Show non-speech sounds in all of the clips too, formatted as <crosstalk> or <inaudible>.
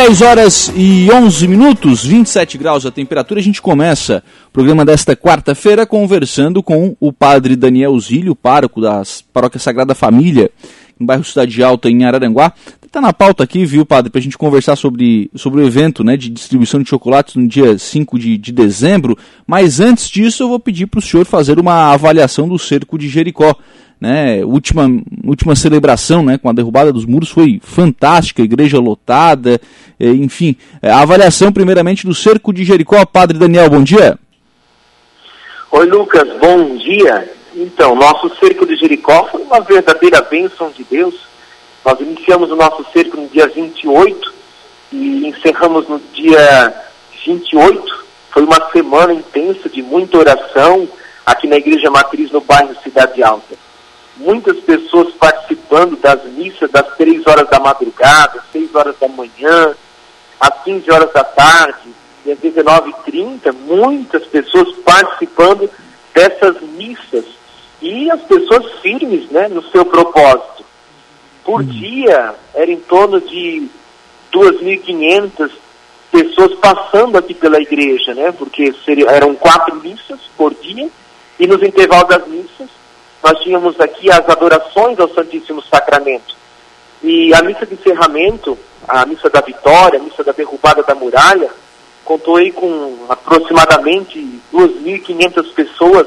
10 horas e 11 minutos, 27 graus a temperatura. A gente começa o programa desta quarta-feira conversando com o padre Daniel Zílio, pároco da Paróquia Sagrada Família, no bairro Cidade Alta, em Araranguá. Está na pauta aqui, viu, padre, para a gente conversar sobre, sobre o evento né, de distribuição de chocolates no dia 5 de, de dezembro. Mas antes disso, eu vou pedir para o senhor fazer uma avaliação do cerco de Jericó né, última, última celebração né, com a derrubada dos muros foi fantástica, igreja lotada, enfim. A avaliação, primeiramente, do cerco de Jericó. Padre Daniel, bom dia. Oi, Lucas, bom dia. Então, nosso cerco de Jericó foi uma verdadeira bênção de Deus. Nós iniciamos o nosso cerco no dia 28 e encerramos no dia 28. Foi uma semana intensa de muita oração aqui na Igreja Matriz, no bairro Cidade Alta muitas pessoas participando das missas das 3 horas da madrugada, 6 horas da manhã, às 15 horas da tarde e às 19h30, muitas pessoas participando dessas missas. E as pessoas firmes né, no seu propósito. Por uhum. dia, era em torno de 2.500 pessoas passando aqui pela igreja, né? Porque seria, eram quatro missas por dia, e nos intervalos das missas, nós tínhamos aqui as adorações ao Santíssimo Sacramento. E a missa de encerramento, a missa da vitória, a missa da derrubada da muralha, contou aí com aproximadamente 2.500 pessoas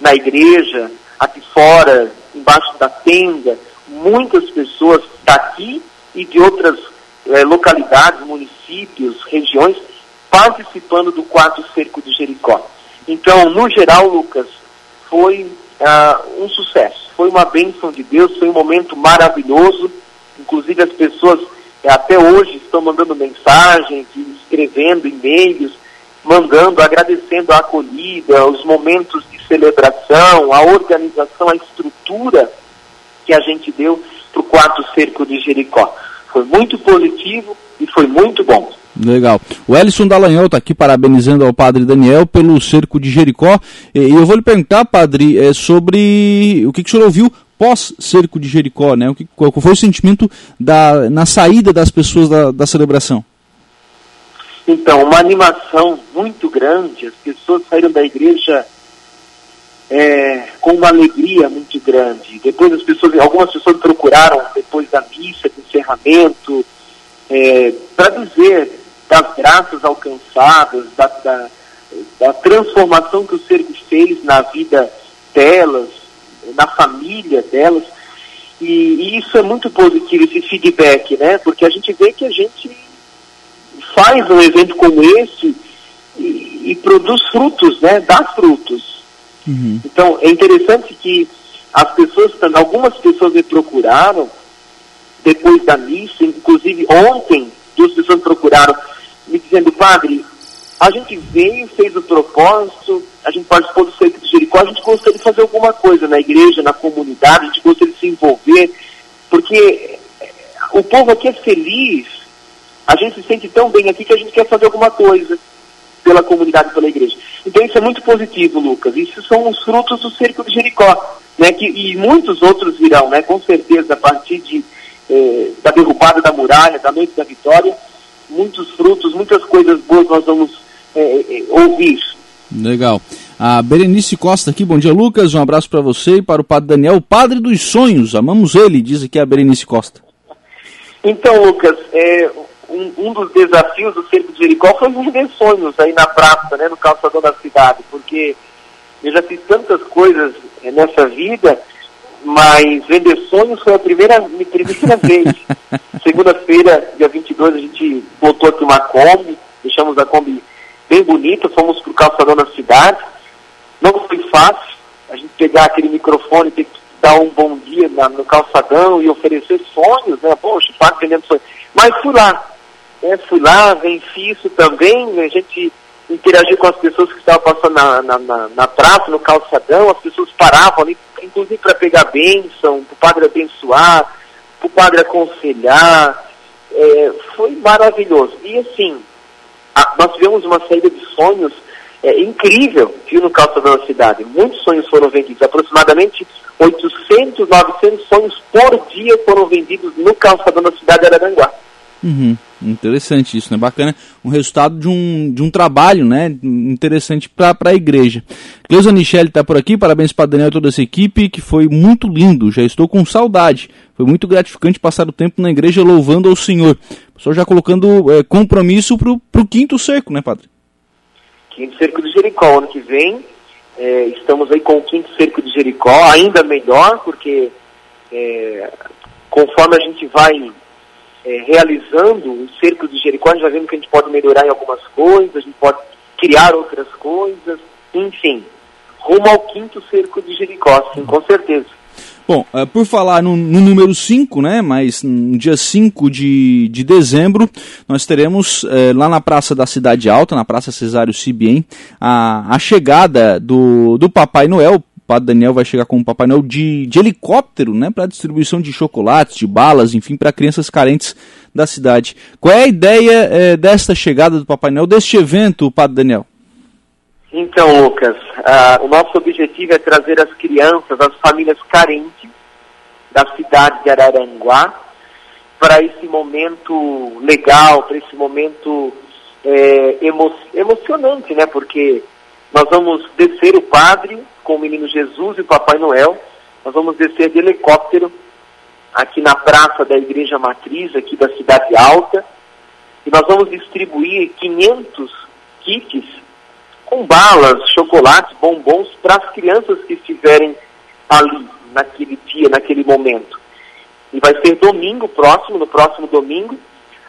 na igreja, aqui fora, embaixo da tenda, muitas pessoas daqui e de outras eh, localidades, municípios, regiões, participando do quarto cerco de Jericó. Então, no geral, Lucas, foi uh, um sucesso. Foi uma bênção de Deus, foi um momento maravilhoso. Inclusive as pessoas eh, até hoje estão mandando mensagens, escrevendo e-mails, mandando, agradecendo a acolhida, os momentos de celebração, a organização, a estrutura que a gente deu para o quarto cerco de Jericó. Foi muito positivo e foi muito bom. Legal. O Ellison Dallagnol está aqui parabenizando ao padre Daniel pelo cerco de Jericó. E eu vou lhe perguntar, padre, é, sobre o que, que o senhor ouviu pós-cerco de Jericó, né? O que, qual foi o sentimento da, na saída das pessoas da, da celebração? Então, uma animação muito grande. As pessoas saíram da igreja é, com uma alegria muito grande. Depois as pessoas, algumas pessoas procuraram depois da missa, do encerramento, é, para dizer das graças alcançadas, da, da, da transformação que o Cerco fez na vida delas, na família delas. E, e, isso é muito positivo, esse feedback, né? Porque a gente vê que a gente faz um evento como esse e, e produz frutos, né? Dá frutos. Uhum. Então, é interessante que as pessoas, algumas pessoas me procuraram depois da missa, inclusive ontem, duas pessoas procuraram me dizendo, padre, a gente veio, fez o propósito, a gente participou do Cerco de Jericó, a gente gostaria de fazer alguma coisa na igreja, na comunidade, a gente gostaria de se envolver, porque eh, o povo aqui é feliz, a gente se sente tão bem aqui que a gente quer fazer alguma coisa pela comunidade, pela igreja. Então isso é muito positivo, Lucas. Isso são os frutos do Cerco de Jericó, né? Que, e muitos outros virão, né? Com certeza, a partir de, eh, da derrubada da muralha, da noite da vitória, muitos frutos, muitas coisas boas nós vamos é, ouvir. Legal. A Berenice Costa aqui, bom dia Lucas, um abraço para você e para o Padre Daniel, o Padre dos Sonhos, amamos ele, diz aqui a Berenice Costa. Então Lucas, é, um, um, dos desafios do Cerco de Jericó foi viver sonhos aí na praça, né, no calçador da cidade, porque eu já fiz tantas coisas nessa vida mas vender sonhos foi a primeira, primeira vez. <laughs> Segunda-feira, dia 22, a gente botou aqui uma Kombi, deixamos a Kombi bem bonita, fomos para o calçadão da cidade. Não foi fácil a gente pegar aquele microfone, ter que dar um bom dia na, no calçadão e oferecer sonhos, né? Poxa, está vendendo sonhos. Mas fui lá, né? fui lá, venci isso também, a gente interagir com as pessoas que estavam passando na, na, na, na praça, no calçadão, as pessoas paravam ali, inclusive para pegar bênção, para o padre abençoar, para o padre aconselhar. É, foi maravilhoso. E assim, a, nós tivemos uma saída de sonhos é, incrível, viu, no calçadão da cidade. Muitos sonhos foram vendidos, aproximadamente 800, 900 sonhos por dia foram vendidos no calçadão da cidade de Araranguá. Uhum. Interessante isso, né? Bacana. Um resultado de um, de um trabalho, né? Interessante para a igreja. Cleusa Michele está por aqui. Parabéns para Daniel e toda essa equipe, que foi muito lindo. Já estou com saudade. Foi muito gratificante passar o tempo na igreja louvando ao Senhor. Só já colocando é, compromisso para o quinto cerco, né, Padre? Quinto cerco de Jericó. Ano que vem, é, estamos aí com o quinto cerco de Jericó. Ainda melhor, porque é, conforme a gente vai é, realizando o cerco de Jericó, a gente vai vendo que a gente pode melhorar em algumas coisas, a gente pode criar outras coisas, enfim, rumo ao quinto cerco de Jericó, sim, com certeza. Bom, uh, por falar no, no número 5, né, mas no dia 5 de, de dezembro, nós teremos uh, lá na Praça da Cidade Alta, na Praça Cesário Cibien, a, a chegada do, do Papai Noel, Padre Daniel vai chegar com um Papai Noel de, de helicóptero, né, para distribuição de chocolates, de balas, enfim, para crianças carentes da cidade. Qual é a ideia é, desta chegada do Papai Noel, deste evento, Padre Daniel? Então, Lucas, uh, o nosso objetivo é trazer as crianças, as famílias carentes da cidade de Araranguá para esse momento legal, para esse momento é, emo emocionante, né? Porque nós vamos descer o padre com o menino Jesus e o Papai Noel. Nós vamos descer de helicóptero aqui na praça da Igreja Matriz, aqui da Cidade Alta. E nós vamos distribuir 500 kits com balas, chocolates, bombons para as crianças que estiverem ali naquele dia, naquele momento. E vai ser domingo próximo, no próximo domingo,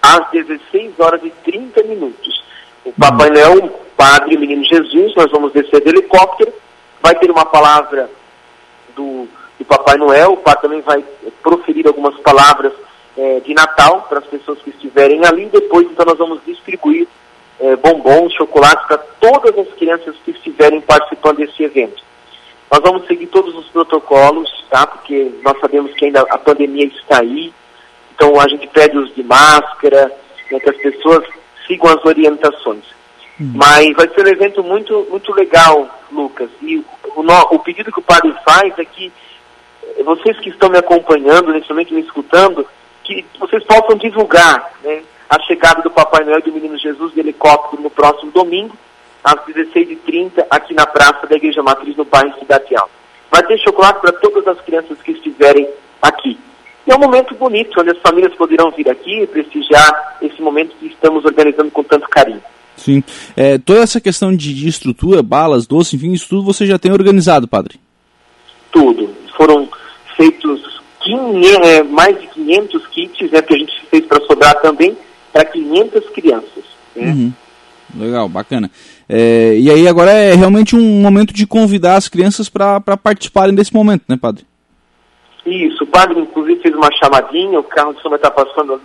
às 16 horas e 30 minutos. O Papai Noel, o Padre o Menino Jesus, nós vamos descer de helicóptero vai ter uma palavra do, do Papai Noel, o Pai também vai proferir algumas palavras é, de Natal para as pessoas que estiverem ali. Depois, então, nós vamos distribuir é, bombons, chocolates para todas as crianças que estiverem participando desse evento. Nós vamos seguir todos os protocolos, tá? Porque nós sabemos que ainda a pandemia está aí. Então a gente pede os de máscara, né, que as pessoas sigam as orientações. Uhum. Mas vai ser um evento muito, muito legal, Lucas. E o, o, o pedido que o padre faz é que vocês que estão me acompanhando, nesse momento me escutando, que vocês possam divulgar né, a chegada do Papai Noel e do Menino Jesus de helicóptero no próximo domingo, às 16h30, aqui na praça da Igreja Matriz, no bairro Cidade Alta. Vai ter chocolate para todas as crianças que estiverem aqui. E é um momento bonito, onde as famílias poderão vir aqui e prestigiar esse momento que estamos organizando com tanto carinho. Sim. É, toda essa questão de, de, estrutura, balas, doce, enfim, isso tudo você já tem organizado, padre? Tudo. Foram feitos 500, é, mais de 500 kits, né, que a gente fez para sobrar também, para 500 crianças. Né? Uhum. Legal, bacana. É, e aí agora é realmente um momento de convidar as crianças para participarem desse momento, né, padre? Isso, o padre inclusive fez uma chamadinha, o carro de som vai estar passando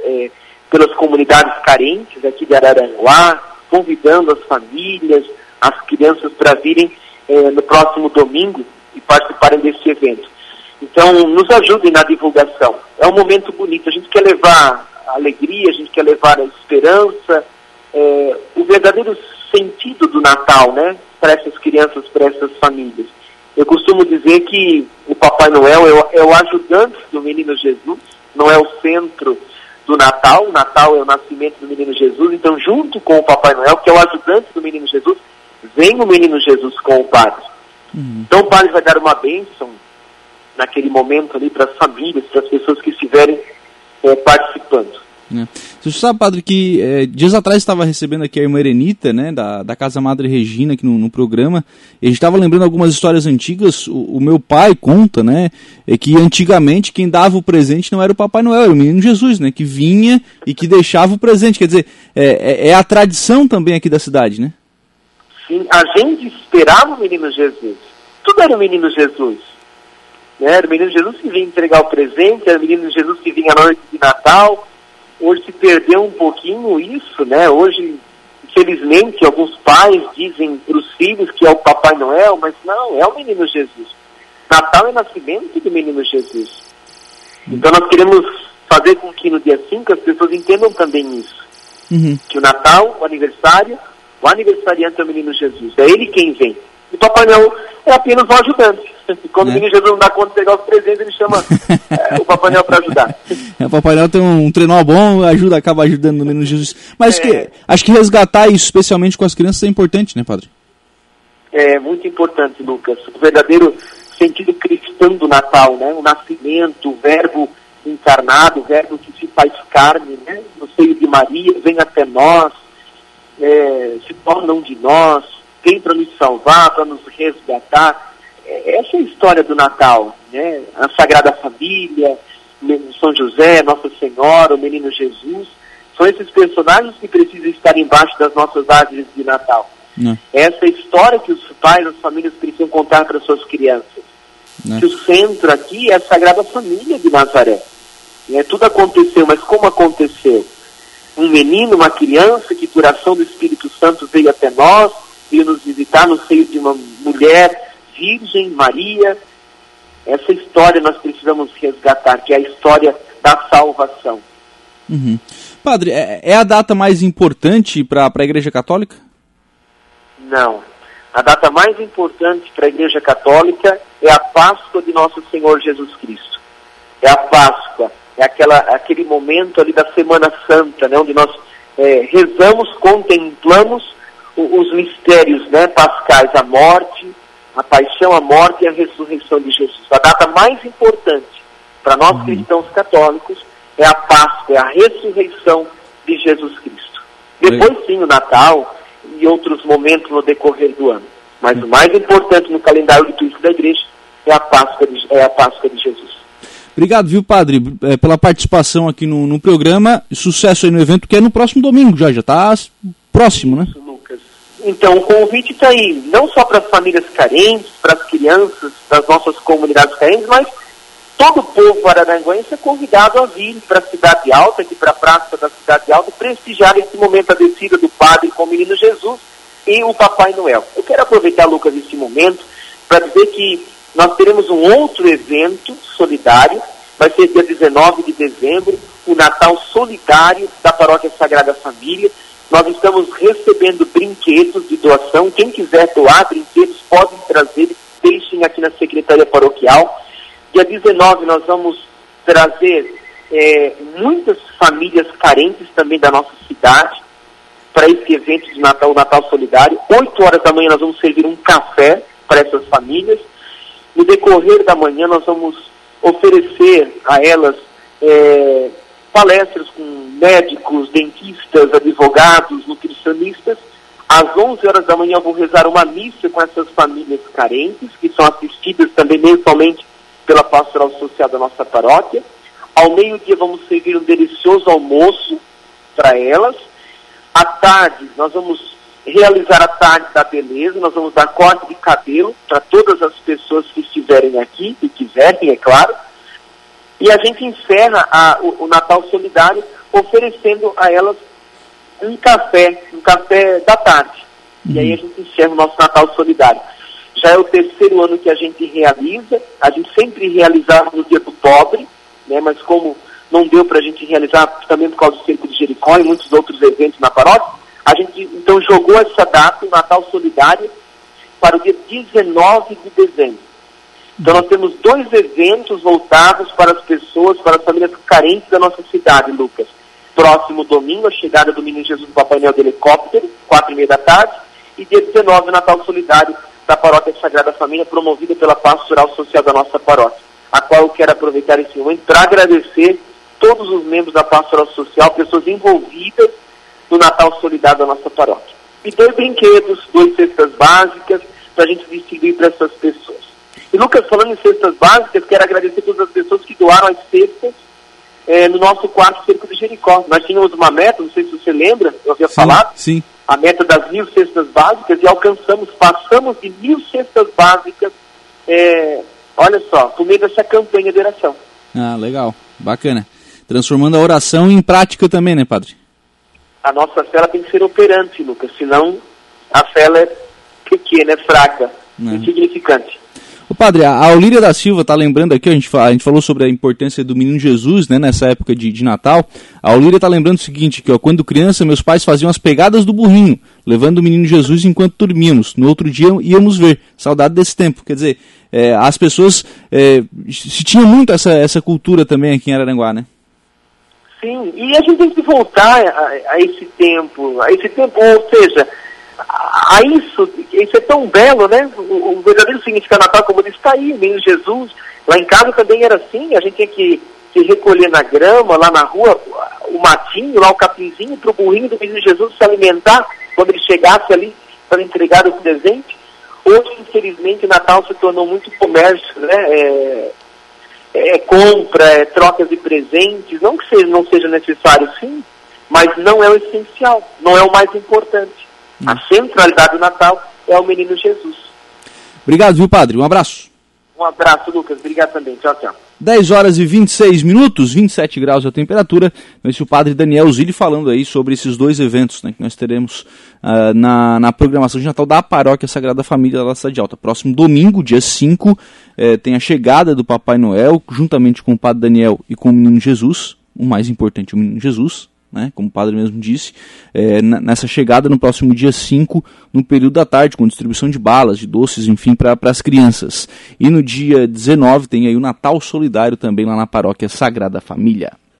é, pelas comunidades carentes aqui de Araranguá, convidando as famílias, as crianças para virem eh, no próximo domingo e participarem desse evento. Então, nos ajudem na divulgação. É um momento bonito. A gente quer levar alegria, a gente quer levar a esperança, eh, o verdadeiro sentido do Natal, né? Para essas crianças, para essas famílias. Eu costumo dizer que o Papai Noel é o, é o ajudante do Menino Jesus, não é o centro do Natal. O Natal é o nascimento do menino Jesus, então, junto com o Papai Noel, que é o ajudante do menino Jesus, vem o menino Jesus com o Padre. Uhum. Então, o Padre vai dar uma bênção naquele momento ali para as famílias, para as pessoas que estiverem é, participando. É. Você sabe, padre, que é, dias atrás estava recebendo aqui a irmã Erenita, né, da, da Casa Madre Regina, aqui no, no programa, e a gente estava lembrando algumas histórias antigas. O, o, meu pai conta, né, é que antigamente quem dava o presente não era o Papai Noel, era o menino Jesus, né, que vinha e que deixava o presente. Quer dizer, é, é, é a tradição também aqui da cidade, né? Sim, a gente esperava o menino Jesus. Tudo era o menino Jesus. Né? Era o menino Jesus que vinha entregar o presente, era o menino Jesus que vinha à noite de Natal hoje se perdeu um pouquinho isso, né? Hoje, infelizmente, alguns pais dizem para os filhos que é o Papai Noel, mas não, é o Menino Jesus. Natal é nascimento do Menino Jesus. Então nós queremos fazer com que no dia 5 as pessoas entendam também isso. Uhum. Que o Natal, o aniversário, o aniversariante é o Menino Jesus. É ele quem vem. E Papai Noel é apenas um ajudante. Quando é. o menino Jesus não dá conta de pegar os presentes, ele chama <laughs> é, o Papai Noel para ajudar. É, o Papai Noel tem um, trenó bom, ajuda, acaba ajudando o menino Jesus. Mas é. que, acho que resgatar isso, especialmente com as crianças, é importante, né, Padre? É muito importante, Lucas. O verdadeiro sentido cristão do Natal, né? O nascimento, o verbo encarnado, o verbo que se faz carne, né? No seio de Maria, vem até nós, é, se torna um de nós, vem para nos salvar, para nos resgatar. É, essa é a história do Natal, né? A Sagrada Família, São José, Nossa Senhora, o Menino Jesus, são esses personagens que precisam estar embaixo das nossas árvores de Natal. Não. Essa é a história que os pais, as famílias precisam contar para suas crianças. Não. Que o centro aqui é a Sagrada Família de Nazaré. É, tudo aconteceu, mas como aconteceu? Um menino, uma criança que por ação do Espírito Santo veio até nós, veio nos visitar no seio de uma mulher virgem, Maria. Essa história nós precisamos resgatar, que é a história da salvação. Uhum. Padre, é, é, a data mais importante para a Igreja Católica? Não. A data mais importante para a Igreja Católica é a Páscoa de Nosso Senhor Jesus Cristo. É a Páscoa é aquela, aquele momento ali da Semana Santa, né, onde nós é, rezamos, contemplamos os mistérios né, pascais, a morte, a paixão, a morte e a ressurreição de Jesus. A data mais importante para nós uhum. cristãos católicos é a Páscoa, é a ressurreição de Jesus Cristo. Depois sim o Natal e outros momentos no decorrer do ano. Mas uhum. o mais importante no calendário litúrgico da igreja é a Páscoa de, é a Páscoa de Jesus. Obrigado, viu, padre, é, pela participação aqui no, no programa. Sucesso aí no evento, que é no próximo domingo já, já está próximo, né? Lucas. Então, o convite está aí, não só para as famílias carentes, para as crianças das nossas comunidades carentes, mas todo o povo araranguense é convidado a vir para a Cidade Alta, aqui para a Praça da Cidade Alta, prestigiar esse momento a descida do Padre com o Menino Jesus e o Papai Noel. Eu quero aproveitar, Lucas, esse momento para dizer que nós teremos um outro evento solidário, vai ser dia 19 de dezembro, o Natal Solidário da Paróquia Sagrada Família. Nós estamos recebendo brinquedos de doação. Quem quiser doar brinquedos, podem trazer, deixem aqui na Secretaria Paroquial. Dia 19 nós vamos trazer é, muitas famílias carentes também da nossa cidade para esse evento de Natal, o Natal Solidário. 8 horas da manhã nós vamos servir um café para essas famílias. No decorrer da manhã, nós vamos oferecer a elas é, palestras com médicos, dentistas, advogados, nutricionistas. Às 11 horas da manhã, eu vou rezar uma missa com essas famílias carentes, que são assistidas também mensalmente pela pastoral social da nossa paróquia. Ao meio-dia, vamos servir um delicioso almoço para elas. À tarde, nós vamos realizar a tarde da beleza, nós vamos dar corte de cabelo para todas as pessoas que estiverem aqui, e quiserem, é claro. E a gente encerra a, o, o, Natal Solidário oferecendo a elas um café, um café da tarde. Uhum. E aí a gente encerra o nosso Natal Solidário. Já é o terceiro ano que a gente realiza, a gente sempre realizava no Dia do Pobre, né, mas como não deu para a gente realizar também por causa do Cerco de Jericó e muitos outros eventos na paróquia, a gente então jogou essa data, o Natal Solidário, para o dia 19 de dezembro. Então nós temos dois eventos voltados para as pessoas, para as famílias carentes da nossa cidade, Lucas. Próximo domingo, a chegada do Menino Jesus do Papai Noel de helicóptero, quatro e meia da tarde, e dia 19, o Natal Solidário da Paróquia Sagrada Família, promovida pela Pastoral Social da nossa paróquia, a qual eu quero aproveitar esse momento para agradecer todos os membros da Pastoral Social, pessoas envolvidas do Natal Solidário da nossa paróquia. E dois brinquedos, duas cestas básicas, para a gente distribuir para essas pessoas. E Lucas, falando em cestas básicas, quero agradecer todas as pessoas que doaram as cestas é, no nosso quarto cerco de Jericó. Nós tínhamos uma meta, não sei se você lembra, eu havia sim, falado, sim. a meta das mil cestas básicas e alcançamos, passamos de mil cestas básicas, é, olha só, por meio dessa campanha de oração. Ah, legal, bacana. Transformando a oração em prática também, né, padre? a nossa fé tem que ser operante, Lucas, senão a fé é pequena, é fraca, é. insignificante. O padre, a Aulíria da Silva está lembrando aqui, a gente, a gente falou sobre a importância do menino Jesus, né, nessa época de, de Natal. A Aulíria está lembrando o seguinte, que ó, quando criança, meus pais faziam as pegadas do burrinho, levando o menino Jesus enquanto dormíamos. No outro dia íamos ver. Saudade desse tempo. Quer dizer, é, as pessoas. É, se tinha muito essa, essa cultura também aqui em Araranguá, né? Sim, e a gente tem que voltar a, a esse tempo, a esse tempo, ou seja, a, isso, isso é tão belo, né? O, o verdadeiro significado Natal, como disse, está aí, o menino Jesus. Lá em casa também era assim, a gente tinha que, recolher na grama, lá na rua, o matinho, lá o capinzinho, para o burrinho do menino Jesus se alimentar quando ele chegasse ali para entregar o presente. Hoje, infelizmente, Natal se tornou muito comércio, né? É, é, compra, é, trocas de presentes, não que seja, não seja necessário sim, mas não é o essencial, não é o mais importante. Hum. A centralidade do Natal é o menino Jesus. Obrigado, viu, padre? Um abraço. Um abraço, Lucas. Obrigado também. Tchau, tchau. 10 horas e 26 minutos, 27 graus a temperatura. Esse é o padre Daniel Zilli falando aí sobre esses dois eventos né, que nós teremos uh, na, na programação de Natal da Paróquia Sagrada Família da Cidade Alta. Próximo domingo, dia 5, eh, tem a chegada do Papai Noel, juntamente com o padre Daniel e com o menino Jesus. O mais importante, o menino Jesus, né, como o padre mesmo disse, é, nessa chegada no próximo dia 5, no período da tarde, com distribuição de balas, de doces, enfim, para as crianças. E no dia 19 tem aí o Natal Solidário também lá na Paróquia Sagrada Família.